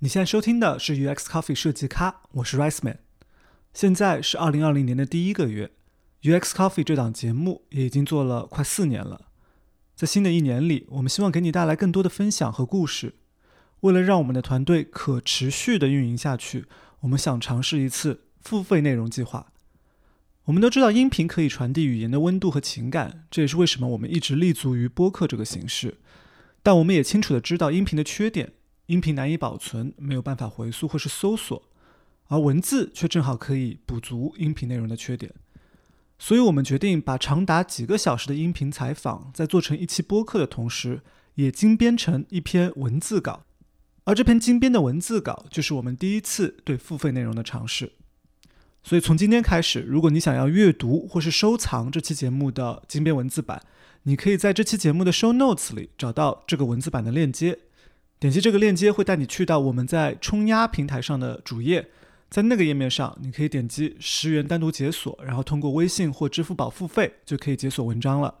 你现在收听的是 UX Coffee 设计咖，我是 Rice Man。现在是二零二零年的第一个月，UX Coffee 这档节目也已经做了快四年了。在新的一年里，我们希望给你带来更多的分享和故事。为了让我们的团队可持续的运营下去，我们想尝试一次付费内容计划。我们都知道音频可以传递语言的温度和情感，这也是为什么我们一直立足于播客这个形式。但我们也清楚的知道音频的缺点。音频难以保存，没有办法回溯或是搜索，而文字却正好可以补足音频内容的缺点。所以，我们决定把长达几个小时的音频采访，在做成一期播客的同时，也精编成一篇文字稿。而这篇精编的文字稿，就是我们第一次对付费内容的尝试。所以，从今天开始，如果你想要阅读或是收藏这期节目的精编文字版，你可以在这期节目的 show notes 里找到这个文字版的链接。点击这个链接会带你去到我们在冲压平台上的主页，在那个页面上，你可以点击十元单独解锁，然后通过微信或支付宝付费就可以解锁文章了。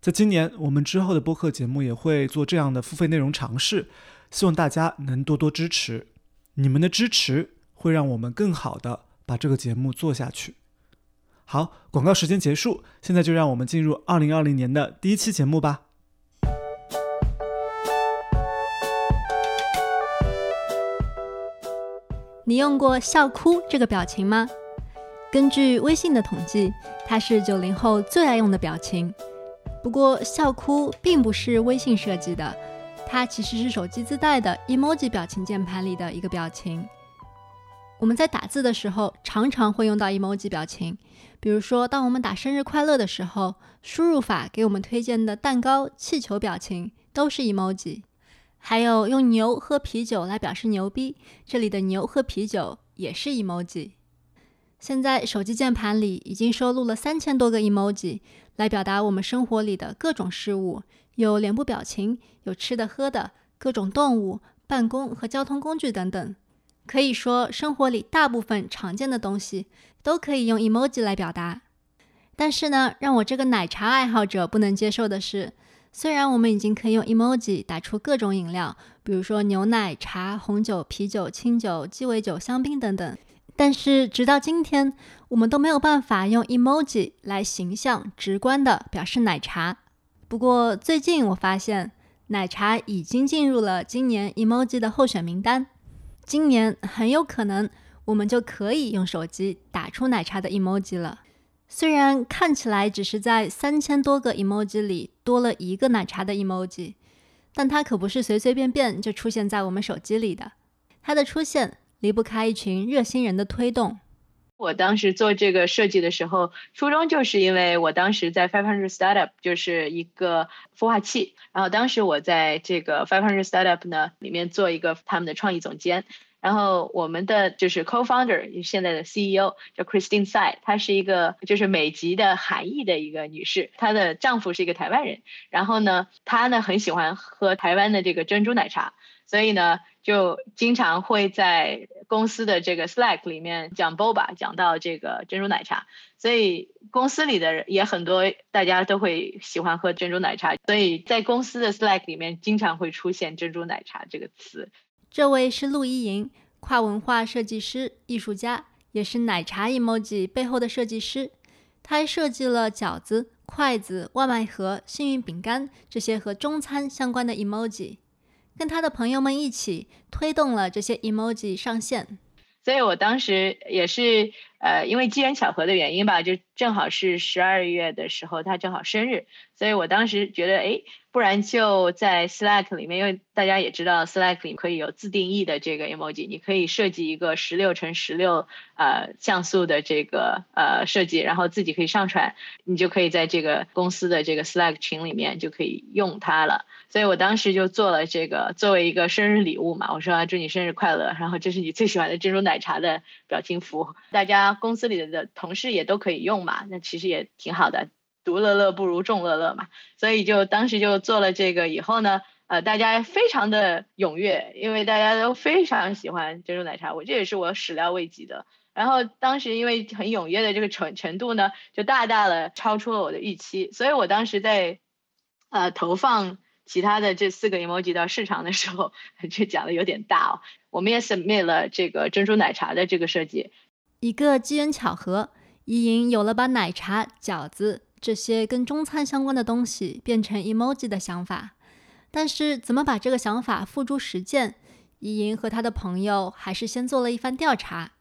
在今年，我们之后的播客节目也会做这样的付费内容尝试，希望大家能多多支持。你们的支持会让我们更好的把这个节目做下去。好，广告时间结束，现在就让我们进入二零二零年的第一期节目吧。你用过笑哭这个表情吗？根据微信的统计，它是九零后最爱用的表情。不过，笑哭并不是微信设计的，它其实是手机自带的 emoji 表情键盘里的一个表情。我们在打字的时候，常常会用到 emoji 表情。比如说，当我们打生日快乐的时候，输入法给我们推荐的蛋糕、气球表情都是 emoji。还有用牛喝啤酒来表示牛逼，这里的牛喝啤酒也是 emoji。现在手机键盘里已经收录了三千多个 emoji 来表达我们生活里的各种事物，有脸部表情，有吃的喝的，各种动物、办公和交通工具等等。可以说，生活里大部分常见的东西都可以用 emoji 来表达。但是呢，让我这个奶茶爱好者不能接受的是。虽然我们已经可以用 emoji 打出各种饮料，比如说牛奶、茶、红酒、啤酒、清酒、鸡尾酒、香槟等等，但是直到今天，我们都没有办法用 emoji 来形象直观的表示奶茶。不过最近我发现，奶茶已经进入了今年 emoji 的候选名单，今年很有可能我们就可以用手机打出奶茶的 emoji 了。虽然看起来只是在三千多个 emoji 里多了一个奶茶的 emoji，但它可不是随随便便就出现在我们手机里的。它的出现离不开一群热心人的推动。我当时做这个设计的时候，初衷就是因为我当时在 Five Hundred Startup 就是一个孵化器，然后当时我在这个 Five Hundred Startup 呢里面做一个他们的创意总监。然后我们的就是 co-founder，现在的 CEO 叫 Christine Tsai，她是一个就是美籍的韩裔的一个女士，她的丈夫是一个台湾人。然后呢，她呢很喜欢喝台湾的这个珍珠奶茶，所以呢就经常会在公司的这个 Slack 里面讲 boba，讲到这个珍珠奶茶。所以公司里的人也很多，大家都会喜欢喝珍珠奶茶，所以在公司的 Slack 里面经常会出现珍珠奶茶这个词。这位是陆一莹，跨文化设计师、艺术家，也是奶茶 emoji 背后的设计师。他还设计了饺子、筷子、外卖盒、幸运饼干这些和中餐相关的 emoji，跟他的朋友们一起推动了这些 emoji 上线。所以我当时也是，呃，因为机缘巧合的原因吧，就正好是十二月的时候，他正好生日，所以我当时觉得，哎。不然就在 Slack 里面，因为大家也知道 Slack 里可以有自定义的这个 emoji，你可以设计一个十六乘十六呃像素的这个呃设计，然后自己可以上传，你就可以在这个公司的这个 Slack 群里面就可以用它了。所以我当时就做了这个作为一个生日礼物嘛，我说祝你生日快乐，然后这是你最喜欢的珍珠奶茶的表情符，大家公司里的同事也都可以用嘛，那其实也挺好的。独乐乐不如众乐乐嘛，所以就当时就做了这个以后呢，呃，大家非常的踊跃，因为大家都非常喜欢珍珠奶茶，我这也是我始料未及的。然后当时因为很踊跃的这个程程度呢，就大大的超出了我的预期，所以我当时在呃投放其他的这四个 emoji 到市场的时候，就讲的有点大哦。我们也 submit 了这个珍珠奶茶的这个设计。一个机缘巧合，伊莹有了把奶茶、饺子这些跟中餐相关的东西变成 emoji 的想法。但是怎么把这个想法付诸实践，伊莹和他的朋友还是先做了一番调查。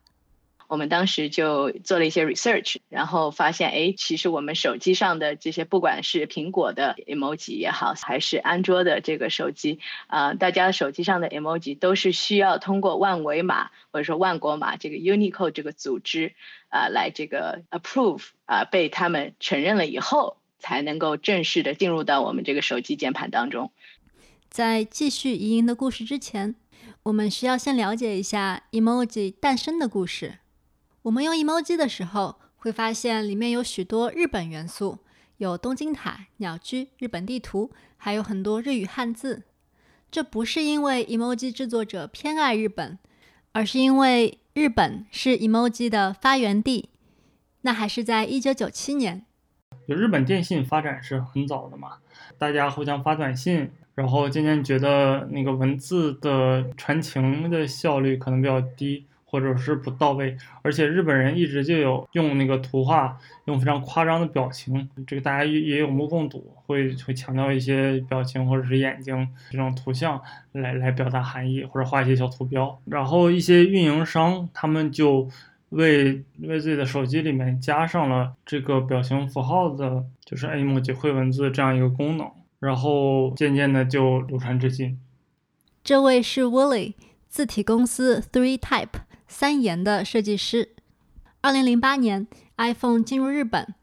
我们当时就做了一些 research，然后发现，哎，其实我们手机上的这些，不管是苹果的 emoji 也好，还是安卓的这个手机，啊，大家手机上的 emoji 都是需要通过万维码或者说万国码这个 Unicode 这个组织啊来这个 approve 啊被他们承认了以后，才能够正式的进入到我们这个手机键盘当中。在继续移营的故事之前，我们需要先了解一下 emoji 诞生的故事。我们用 emoji 的时候，会发现里面有许多日本元素，有东京塔、鸟居、日本地图，还有很多日语汉字。这不是因为 emoji 制作者偏爱日本，而是因为日本是 emoji 的发源地。那还是在一九九七年。就日本电信发展是很早的嘛，大家互相发短信，然后渐渐觉得那个文字的传情的效率可能比较低。或者是不到位，而且日本人一直就有用那个图画，用非常夸张的表情，这个大家也也有目共睹，会会强调一些表情或者是眼睛这种图像来来表达含义，或者画一些小图标。然后一些运营商他们就为为自己的手机里面加上了这个表情符号的，就是 emoji 绘文字这样一个功能，然后渐渐的就流传至今。这位是 Willie，字体公司 Three Type。三言的设计师。二零零八年，iPhone 进入日本，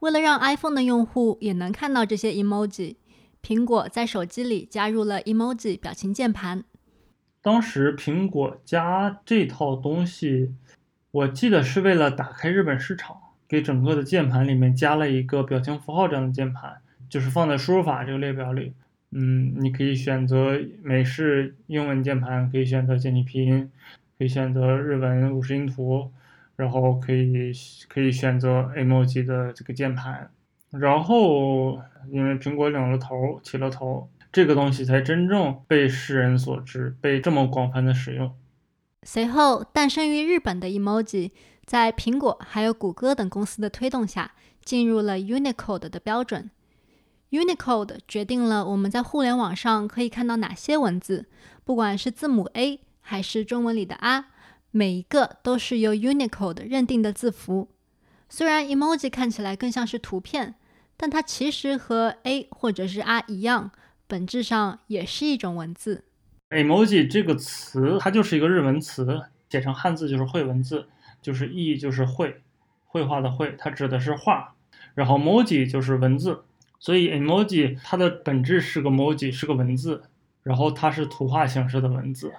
为了让 iPhone 的用户也能看到这些 emoji，苹果在手机里加入了 emoji 表情键盘。当时苹果加这套东西，我记得是为了打开日本市场，给整个的键盘里面加了一个表情符号这样的键盘，就是放在输入法这个列表里。嗯，你可以选择美式英文键盘，可以选择简体拼音。可以选择日文五十音图，然后可以可以选择 emoji 的这个键盘，然后因为苹果领了头起了头，这个东西才真正被世人所知，被这么广泛的使用。随后诞生于日本的 emoji，在苹果还有谷歌等公司的推动下，进入了 Unicode 的标准。Unicode 决定了我们在互联网上可以看到哪些文字，不管是字母 A。还是中文里的啊，每一个都是由 Unicode 认定的字符。虽然 emoji 看起来更像是图片，但它其实和 a 或者是 r 一样，本质上也是一种文字。emoji 这个词，它就是一个日文词，写成汉字就是绘文字，就是意就是绘，绘画的绘，它指的是画。然后 emoji 就是文字，所以 emoji 它的本质是个 emoji，是个文字，然后它是图画形式的文字。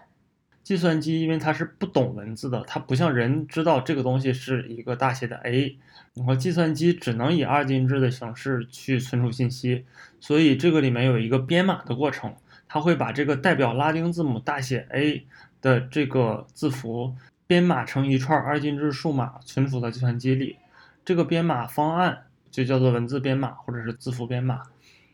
计算机因为它是不懂文字的，它不像人知道这个东西是一个大写的 A，然后计算机只能以二进制的形式去存储信息，所以这个里面有一个编码的过程，它会把这个代表拉丁字母大写 A 的这个字符编码成一串二进制数码存储到计算机里，这个编码方案就叫做文字编码或者是字符编码。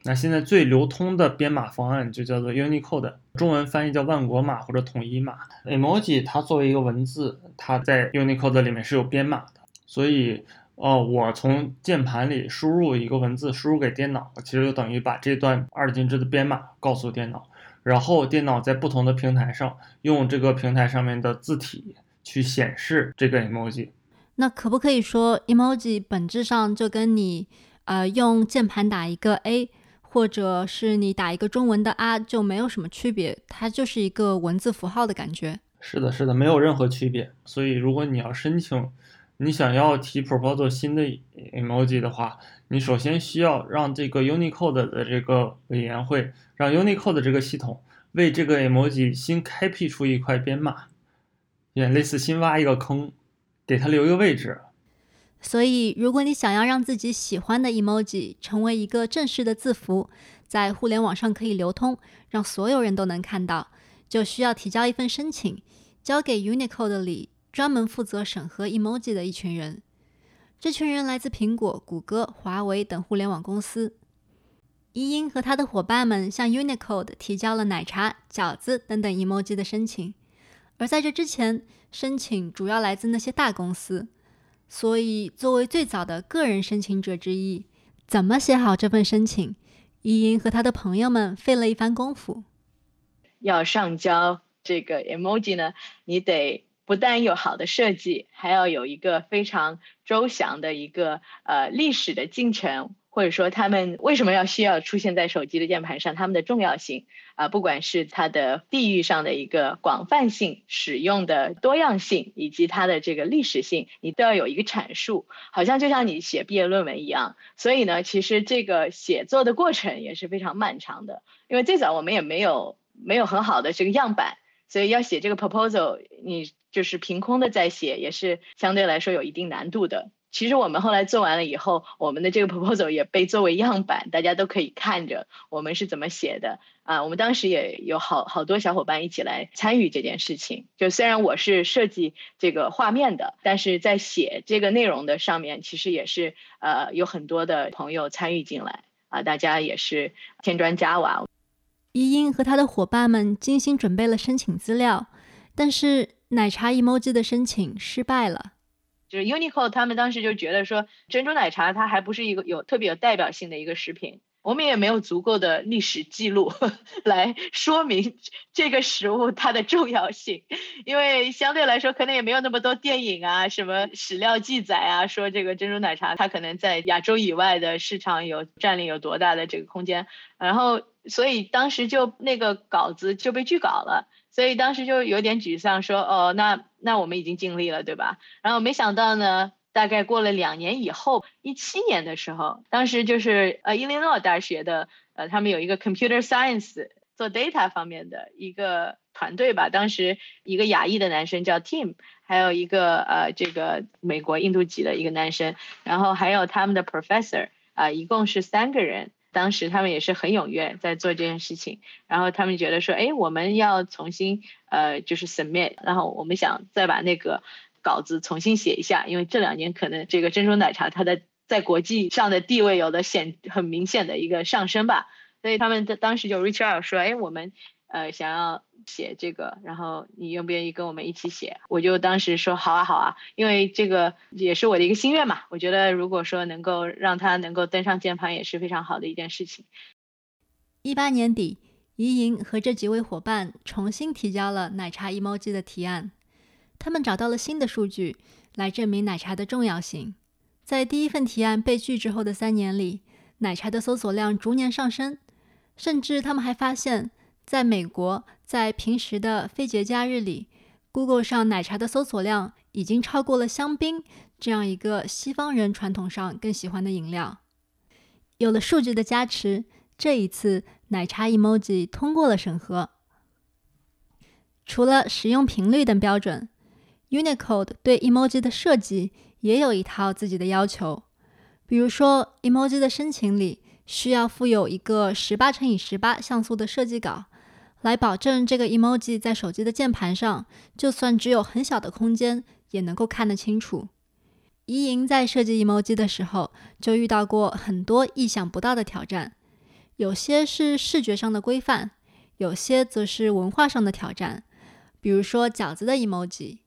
那现在最流通的编码方案就叫做 Unicode，中文翻译叫万国码或者统一码。Emoji 它作为一个文字，它在 Unicode 里面是有编码的，所以，哦，我从键盘里输入一个文字，输入给电脑，其实就等于把这段二进制的编码告诉电脑，然后电脑在不同的平台上用这个平台上面的字体去显示这个 Emoji。那可不可以说 Emoji 本质上就跟你，呃，用键盘打一个 A？或者是你打一个中文的啊，就没有什么区别，它就是一个文字符号的感觉。是的，是的，没有任何区别。所以如果你要申请，你想要提 proposal 新的 emoji 的话，你首先需要让这个 Unicode 的这个委员会，让 Unicode 的这个系统为这个 emoji 新开辟出一块编码，也类似新挖一个坑，给它留一个位置。所以，如果你想要让自己喜欢的 emoji 成为一个正式的字符，在互联网上可以流通，让所有人都能看到，就需要提交一份申请，交给 Unicode 里专门负责审核 emoji 的一群人。这群人来自苹果、谷歌、华为等互联网公司。伊英和他的伙伴们向 Unicode 提交了奶茶、饺子等等 emoji 的申请，而在这之前，申请主要来自那些大公司。所以，作为最早的个人申请者之一，怎么写好这份申请，伊英和他的朋友们费了一番功夫。要上交这个 emoji 呢，你得不但有好的设计，还要有一个非常周详的一个呃历史的进程。或者说他们为什么要需要出现在手机的键盘上？他们的重要性啊，不管是它的地域上的一个广泛性、使用的多样性，以及它的这个历史性，你都要有一个阐述。好像就像你写毕业论文一样。所以呢，其实这个写作的过程也是非常漫长的。因为最早我们也没有没有很好的这个样板，所以要写这个 proposal，你就是凭空的在写，也是相对来说有一定难度的。其实我们后来做完了以后，我们的这个 proposal 也被作为样板，大家都可以看着我们是怎么写的啊。我们当时也有好好多小伙伴一起来参与这件事情。就虽然我是设计这个画面的，但是在写这个内容的上面，其实也是呃有很多的朋友参与进来啊。大家也是添砖加瓦。伊英和他的伙伴们精心准备了申请资料，但是奶茶 emoji 的申请失败了。就是 Uniqlo 他们当时就觉得说，珍珠奶茶它还不是一个有特别有代表性的一个食品，我们也没有足够的历史记录 来说明这个食物它的重要性，因为相对来说可能也没有那么多电影啊、什么史料记载啊，说这个珍珠奶茶它可能在亚洲以外的市场有占领有多大的这个空间，然后所以当时就那个稿子就被拒稿了。所以当时就有点沮丧，说哦，那那我们已经尽力了，对吧？然后没想到呢，大概过了两年以后，一七年的时候，当时就是呃伊利诺大学的呃他们有一个 computer science 做 data 方面的一个团队吧，当时一个亚裔的男生叫 Tim，还有一个呃这个美国印度籍的一个男生，然后还有他们的 professor 啊，一共是三个人。当时他们也是很踊跃在做这件事情，然后他们觉得说，哎，我们要重新呃就是 submit，然后我们想再把那个稿子重新写一下，因为这两年可能这个珍珠奶茶它的在国际上的地位有的显很明显的一个上升吧，所以他们在当时就 reach out 说，哎，我们。呃，想要写这个，然后你愿不愿意跟我们一起写？我就当时说好啊，好啊，因为这个也是我的一个心愿嘛。我觉得如果说能够让他能够登上键盘，也是非常好的一件事情。一八年底，怡莹和这几位伙伴重新提交了奶茶 emoji 的提案。他们找到了新的数据来证明奶茶的重要性。在第一份提案被拒之后的三年里，奶茶的搜索量逐年上升，甚至他们还发现。在美国，在平时的非节假日里，Google 上奶茶的搜索量已经超过了香槟这样一个西方人传统上更喜欢的饮料。有了数据的加持，这一次奶茶 emoji 通过了审核。除了使用频率等标准，Unicode 对 emoji 的设计也有一套自己的要求。比如说，emoji 的申请里需要附有一个十八乘以十八像素的设计稿。来保证这个 emoji 在手机的键盘上，就算只有很小的空间，也能够看得清楚。怡莹在设计 emoji 的时候，就遇到过很多意想不到的挑战，有些是视觉上的规范，有些则是文化上的挑战。比如说饺子的 emoji，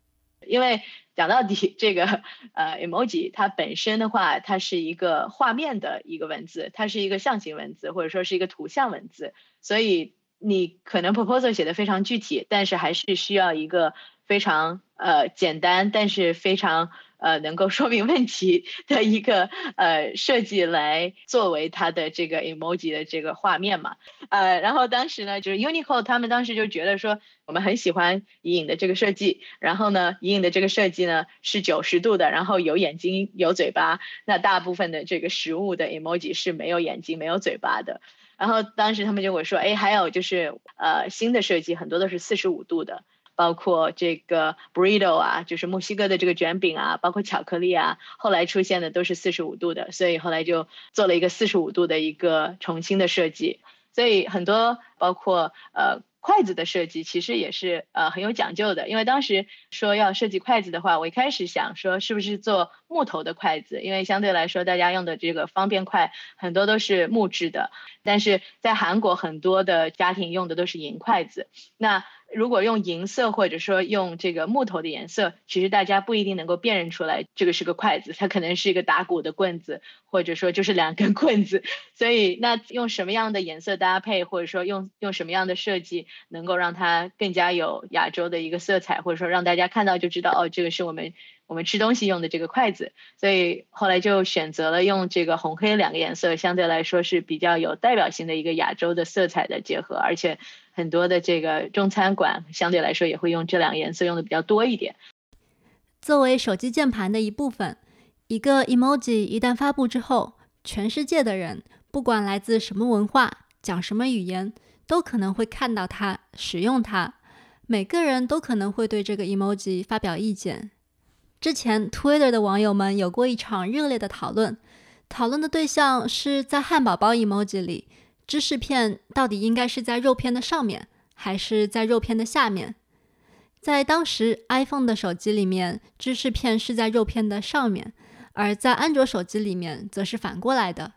因为讲到底，这个呃 emoji 它本身的话，它是一个画面的一个文字，它是一个象形文字，或者说是一个图像文字，所以。你可能 proposal 写的非常具体，但是还是需要一个非常呃简单，但是非常呃能够 说明问题的一个呃设计来作为它的这个 emoji 的这个画面嘛。呃，然后当时呢，就是 Unicode 他们当时就觉得说，我们很喜欢隐隐的这个设计，然后呢，隐隐的这个设计呢是九十度的，然后有眼睛有嘴巴，那大部分的这个食物的 emoji 是没有眼睛没有嘴巴的。然后当时他们就会说，哎，还有就是呃新的设计很多都是四十五度的，包括这个 burrito 啊，就是墨西哥的这个卷饼啊，包括巧克力啊，后来出现的都是四十五度的，所以后来就做了一个四十五度的一个重新的设计。所以很多包括呃。筷子的设计其实也是呃很有讲究的，因为当时说要设计筷子的话，我一开始想说是不是做木头的筷子，因为相对来说大家用的这个方便筷很多都是木质的，但是在韩国很多的家庭用的都是银筷子，那。如果用银色或者说用这个木头的颜色，其实大家不一定能够辨认出来这个是个筷子，它可能是一个打鼓的棍子，或者说就是两根棍子。所以那用什么样的颜色搭配，或者说用用什么样的设计，能够让它更加有亚洲的一个色彩，或者说让大家看到就知道哦，这个是我们。我们吃东西用的这个筷子，所以后来就选择了用这个红黑两个颜色，相对来说是比较有代表性的一个亚洲的色彩的结合，而且很多的这个中餐馆相对来说也会用这两个颜色用的比较多一点。作为手机键盘的一部分，一个 emoji 一旦发布之后，全世界的人不管来自什么文化、讲什么语言，都可能会看到它、使用它，每个人都可能会对这个 emoji 发表意见。之前，Twitter 的网友们有过一场热烈的讨论，讨论的对象是在汉堡包 emoji 里，芝士片到底应该是在肉片的上面，还是在肉片的下面？在当时，iPhone 的手机里面，芝士片是在肉片的上面，而在安卓手机里面，则是反过来的。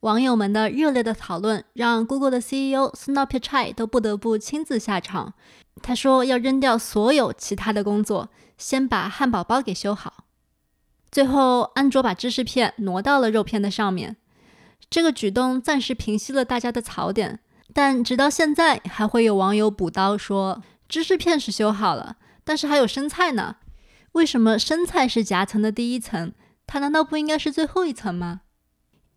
网友们的热烈的讨论，让 Google 的 CEO Sundar Pichai 都不得不亲自下场。他说要扔掉所有其他的工作。先把汉堡包给修好，最后安卓把芝士片挪到了肉片的上面。这个举动暂时平息了大家的槽点，但直到现在还会有网友补刀说，芝士片是修好了，但是还有生菜呢。为什么生菜是夹层的第一层？它难道不应该是最后一层吗？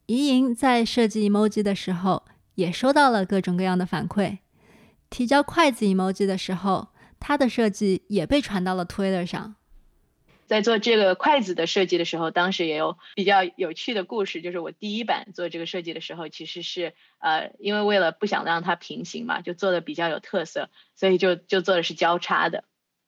怡莹在设计 emoji 的时候也收到了各种各样的反馈，提交筷子 emoji 的时候。它的设计也被传到了 Twitter 上。在做这个筷子的设计的时候，当时也有比较有趣的故事。就是我第一版做这个设计的时候，其实是呃，因为为了不想让它平行嘛，就做的比较有特色，所以就就做的是交叉的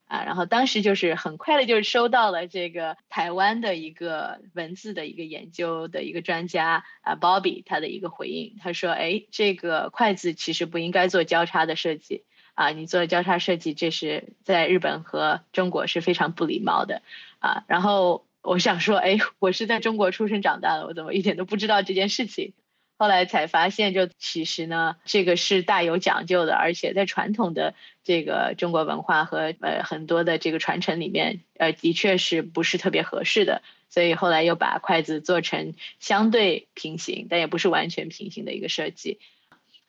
啊。然后当时就是很快的就收到了这个台湾的一个文字的一个研究的一个专家啊，Bobby 他的一个回应，他说：“哎，这个筷子其实不应该做交叉的设计。”啊，你做交叉设计，这是在日本和中国是非常不礼貌的啊。然后我想说，哎，我是在中国出生长大的，我怎么一点都不知道这件事情？后来才发现，就其实呢，这个是大有讲究的，而且在传统的这个中国文化和呃很多的这个传承里面，呃，的确是不是特别合适的。所以后来又把筷子做成相对平行，但也不是完全平行的一个设计。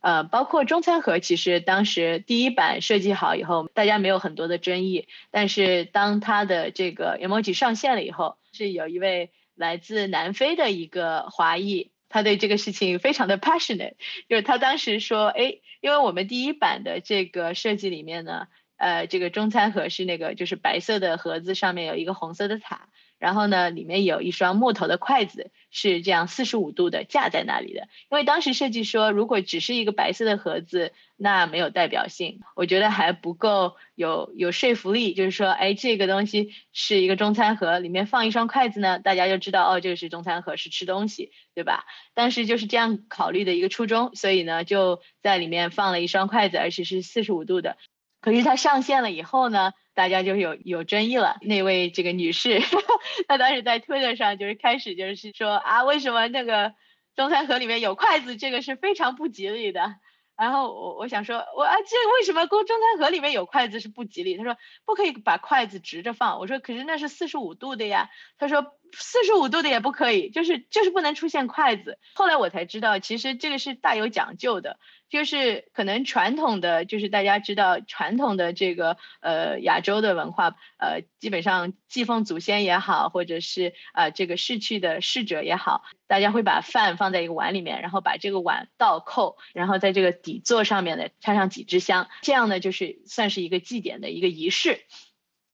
呃，包括中餐盒，其实当时第一版设计好以后，大家没有很多的争议。但是当它的这个 emoji 上线了以后，是有一位来自南非的一个华裔，他对这个事情非常的 passionate，就是他当时说，哎，因为我们第一版的这个设计里面呢，呃，这个中餐盒是那个就是白色的盒子上面有一个红色的塔。然后呢，里面有一双木头的筷子，是这样四十五度的架在那里的。因为当时设计说，如果只是一个白色的盒子，那没有代表性，我觉得还不够有有说服力。就是说，哎，这个东西是一个中餐盒，里面放一双筷子呢，大家就知道哦，这个是中餐盒，是吃东西，对吧？当时就是这样考虑的一个初衷，所以呢，就在里面放了一双筷子，而且是四十五度的。可是它上线了以后呢？大家就有有争议了。那位这个女士，她当时在推特上就是开始就是说啊，为什么那个中餐盒里面有筷子，这个是非常不吉利的。然后我我想说，我啊，这为什么中中餐盒里面有筷子是不吉利？他说不可以把筷子直着放。我说可是那是四十五度的呀。他说四十五度的也不可以，就是就是不能出现筷子。后来我才知道，其实这个是大有讲究的。就是可能传统的，就是大家知道传统的这个呃亚洲的文化，呃基本上祭奉祖先也好，或者是啊这个逝去的逝者也好，大家会把饭放在一个碗里面，然后把这个碗倒扣，然后在这个底座上面呢插上几支香，这样呢就是算是一个祭典的一个仪式。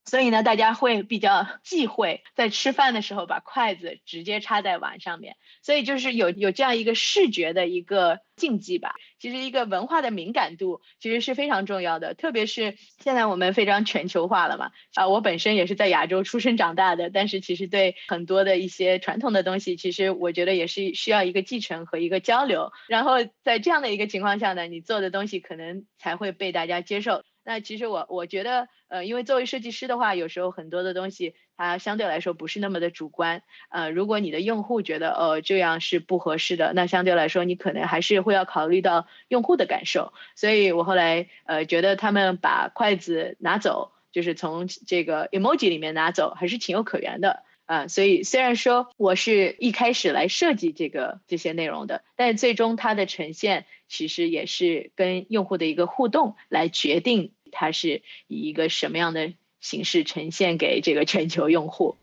所以呢，大家会比较忌讳在吃饭的时候把筷子直接插在碗上面，所以就是有有这样一个视觉的一个禁忌吧。其实一个文化的敏感度其实是非常重要的，特别是现在我们非常全球化了嘛。啊，我本身也是在亚洲出生长大的，但是其实对很多的一些传统的东西，其实我觉得也是需要一个继承和一个交流。然后在这样的一个情况下呢，你做的东西可能才会被大家接受。那其实我我觉得，呃，因为作为设计师的话，有时候很多的东西它相对来说不是那么的主观，呃，如果你的用户觉得呃这样是不合适的，那相对来说你可能还是会要考虑到用户的感受。所以我后来呃觉得他们把筷子拿走，就是从这个 emoji 里面拿走，还是情有可原的。啊，所以虽然说我是一开始来设计这个这些内容的，但最终它的呈现其实也是跟用户的一个互动来决定它是以一个什么样的形式呈现给这个全球用户。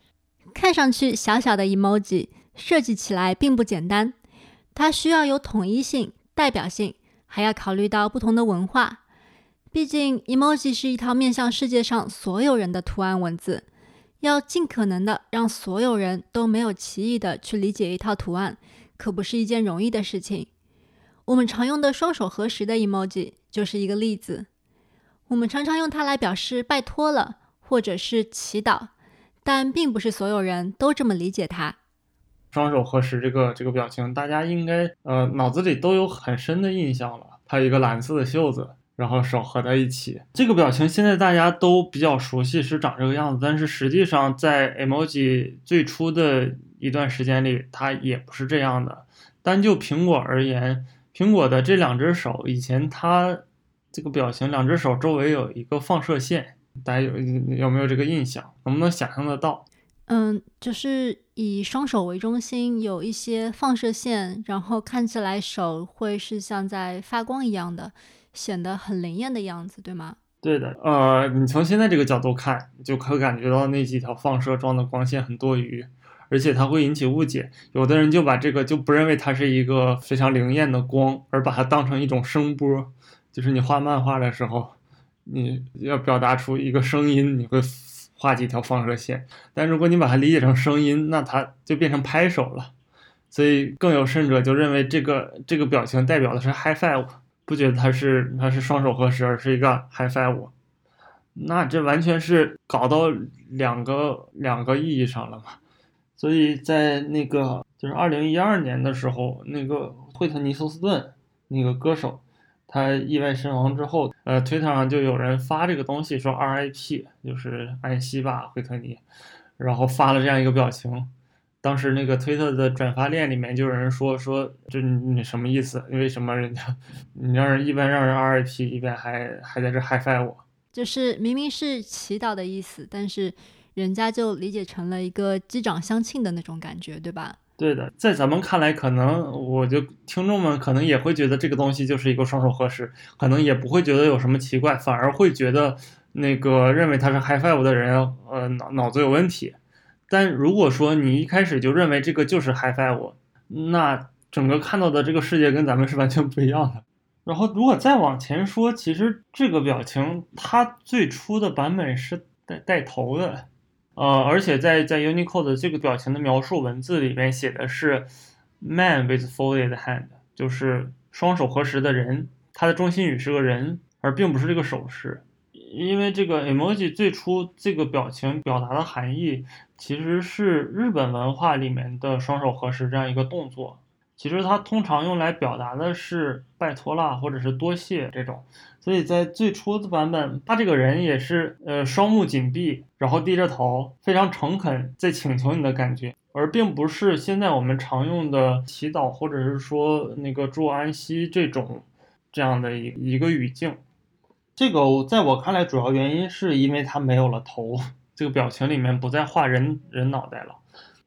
看上去小小的 emoji 设计起来并不简单，它需要有统一性、代表性，还要考虑到不同的文化。毕竟 emoji 是一套面向世界上所有人的图案文字。要尽可能的让所有人都没有歧义的去理解一套图案，可不是一件容易的事情。我们常用的双手合十的 emoji 就是一个例子。我们常常用它来表示拜托了，或者是祈祷，但并不是所有人都这么理解它。双手合十这个这个表情，大家应该呃脑子里都有很深的印象了。它一个蓝色的袖子。然后手合在一起，这个表情现在大家都比较熟悉，是长这个样子。但是实际上，在 emoji 最初的一段时间里，它也不是这样的。单就苹果而言，苹果的这两只手，以前它这个表情，两只手周围有一个放射线，大家有有没有这个印象？能不能想象得到？嗯，就是以双手为中心，有一些放射线，然后看起来手会是像在发光一样的。显得很灵验的样子，对吗？对的，呃，你从现在这个角度看，就可感觉到那几条放射状的光线很多余，而且它会引起误解。有的人就把这个就不认为它是一个非常灵验的光，而把它当成一种声波，就是你画漫画的时候，你要表达出一个声音，你会画几条放射线。但如果你把它理解成声音，那它就变成拍手了。所以更有甚者就认为这个这个表情代表的是 high five。不觉得它是它是双手合十，而是一个 high five，那这完全是搞到两个两个意义上了嘛？所以在那个就是二零一二年的时候，那个惠特尼休斯顿那个歌手，他意外身亡之后，呃，推特上就有人发这个东西说 RIP，就是安息吧，惠特尼，然后发了这样一个表情。当时那个推特的转发链里面就有人说说，这你什么意思？为什么人家你让人一边让人 RIP，一边还还在这 high five 我？就是明明是祈祷的意思，但是人家就理解成了一个击掌相庆的那种感觉，对吧？对的，在咱们看来，可能我就听众们可能也会觉得这个东西就是一个双手合十，可能也不会觉得有什么奇怪，反而会觉得那个认为他是 high five 的人，呃，脑脑子有问题。但如果说你一开始就认为这个就是 high five，那整个看到的这个世界跟咱们是完全不一样的。然后如果再往前说，其实这个表情它最初的版本是带带头的，呃，而且在在 Unicode 这个表情的描述文字里面写的是 man with folded hand，就是双手合十的人，它的中心语是个人，而并不是这个手势。因为这个 emoji 最初这个表情表达的含义，其实是日本文化里面的双手合十这样一个动作。其实它通常用来表达的是拜托啦，或者是多谢这种。所以在最初的版本，他这个人也是呃双目紧闭，然后低着头，非常诚恳在请求你的感觉，而并不是现在我们常用的祈祷或者是说那个祝安息这种这样的一一个语境。这个在我看来，主要原因是因为它没有了头，这个表情里面不再画人人脑袋了。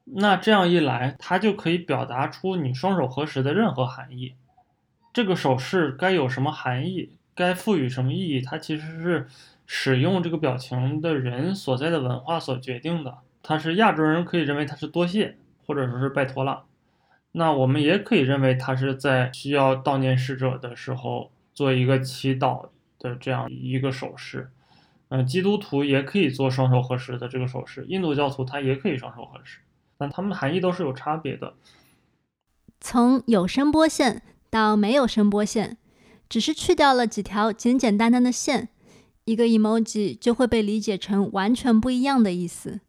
那这样一来，它就可以表达出你双手合十的任何含义。这个手势该有什么含义，该赋予什么意义，它其实是使用这个表情的人所在的文化所决定的。它是亚洲人可以认为它是多谢，或者说是拜托了。那我们也可以认为它是在需要悼念逝者的时候做一个祈祷。的这样一个手势，呃，基督徒也可以做双手合十的这个手势，印度教徒他也可以双手合十，但他们含义都是有差别的。从有声波线到没有声波线，只是去掉了几条简简单单的线，一个 emoji 就会被理解成完全不一样的意思。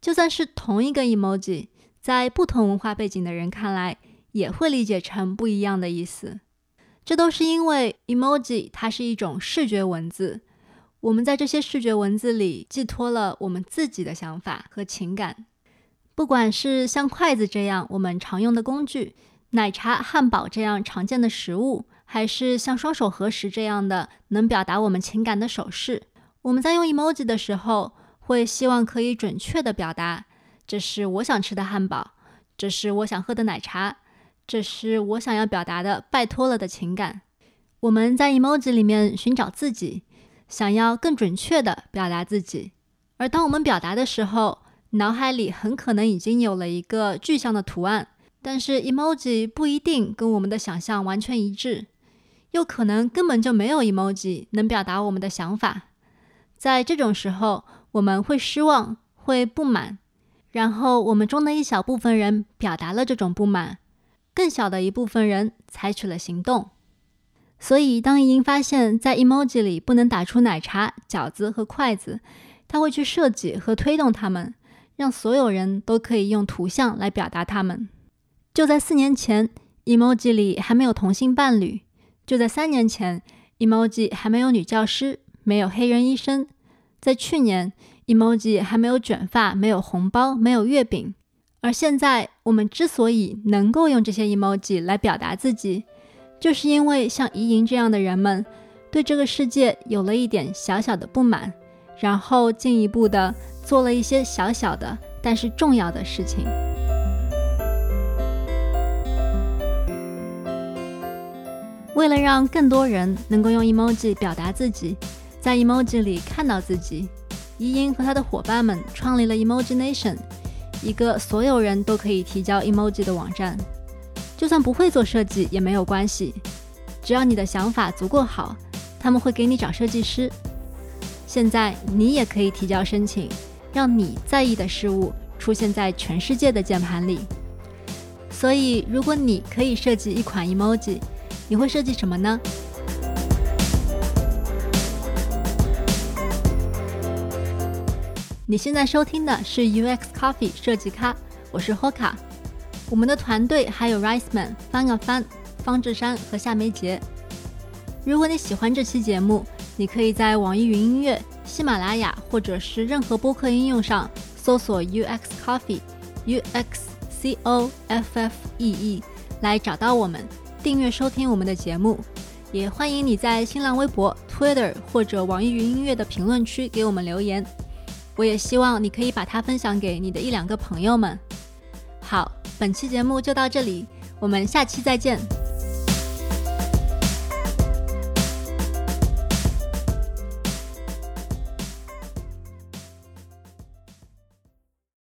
就算是同一个 emoji，在不同文化背景的人看来，也会理解成不一样的意思。这都是因为 emoji 它是一种视觉文字，我们在这些视觉文字里寄托了我们自己的想法和情感。不管是像筷子这样我们常用的工具，奶茶、汉堡这样常见的食物，还是像双手合十这样的能表达我们情感的手势，我们在用 emoji 的时候，会希望可以准确的表达：这是我想吃的汉堡，这是我想喝的奶茶，这是我想要表达的拜托了的情感。我们在 emoji 里面寻找自己，想要更准确的表达自己。而当我们表达的时候，脑海里很可能已经有了一个具象的图案，但是 emoji 不一定跟我们的想象完全一致，又可能根本就没有 emoji 能表达我们的想法。在这种时候，我们会失望，会不满，然后我们中的一小部分人表达了这种不满，更小的一部分人采取了行动。所以，当莹莹发现，在 emoji 里不能打出奶茶、饺子和筷子，他会去设计和推动它们。让所有人都可以用图像来表达他们。就在四年前，emoji 里还没有同性伴侣；就在三年前，emoji 还没有女教师，没有黑人医生；在去年，emoji 还没有卷发，没有红包，没有月饼。而现在，我们之所以能够用这些 emoji 来表达自己，就是因为像怡莹这样的人们，对这个世界有了一点小小的不满，然后进一步的。做了一些小小的但是重要的事情。为了让更多人能够用 emoji 表达自己，在 emoji 里看到自己，怡英和他的伙伴们创立了 Emojination，一个所有人都可以提交 emoji 的网站。就算不会做设计也没有关系，只要你的想法足够好，他们会给你找设计师。现在你也可以提交申请。让你在意的事物出现在全世界的键盘里。所以，如果你可以设计一款 emoji，你会设计什么呢？你现在收听的是 UX Coffee 设计咖，我是 Hoka。我们的团队还有 Riceman、翻个翻、方志山和夏梅杰。如果你喜欢这期节目，你可以在网易云音乐。喜马拉雅或者是任何播客应用上搜索 UX Coffee，U X C O F F E E 来找到我们，订阅收听我们的节目。也欢迎你在新浪微博、Twitter 或者网易云音乐的评论区给我们留言。我也希望你可以把它分享给你的一两个朋友们。好，本期节目就到这里，我们下期再见。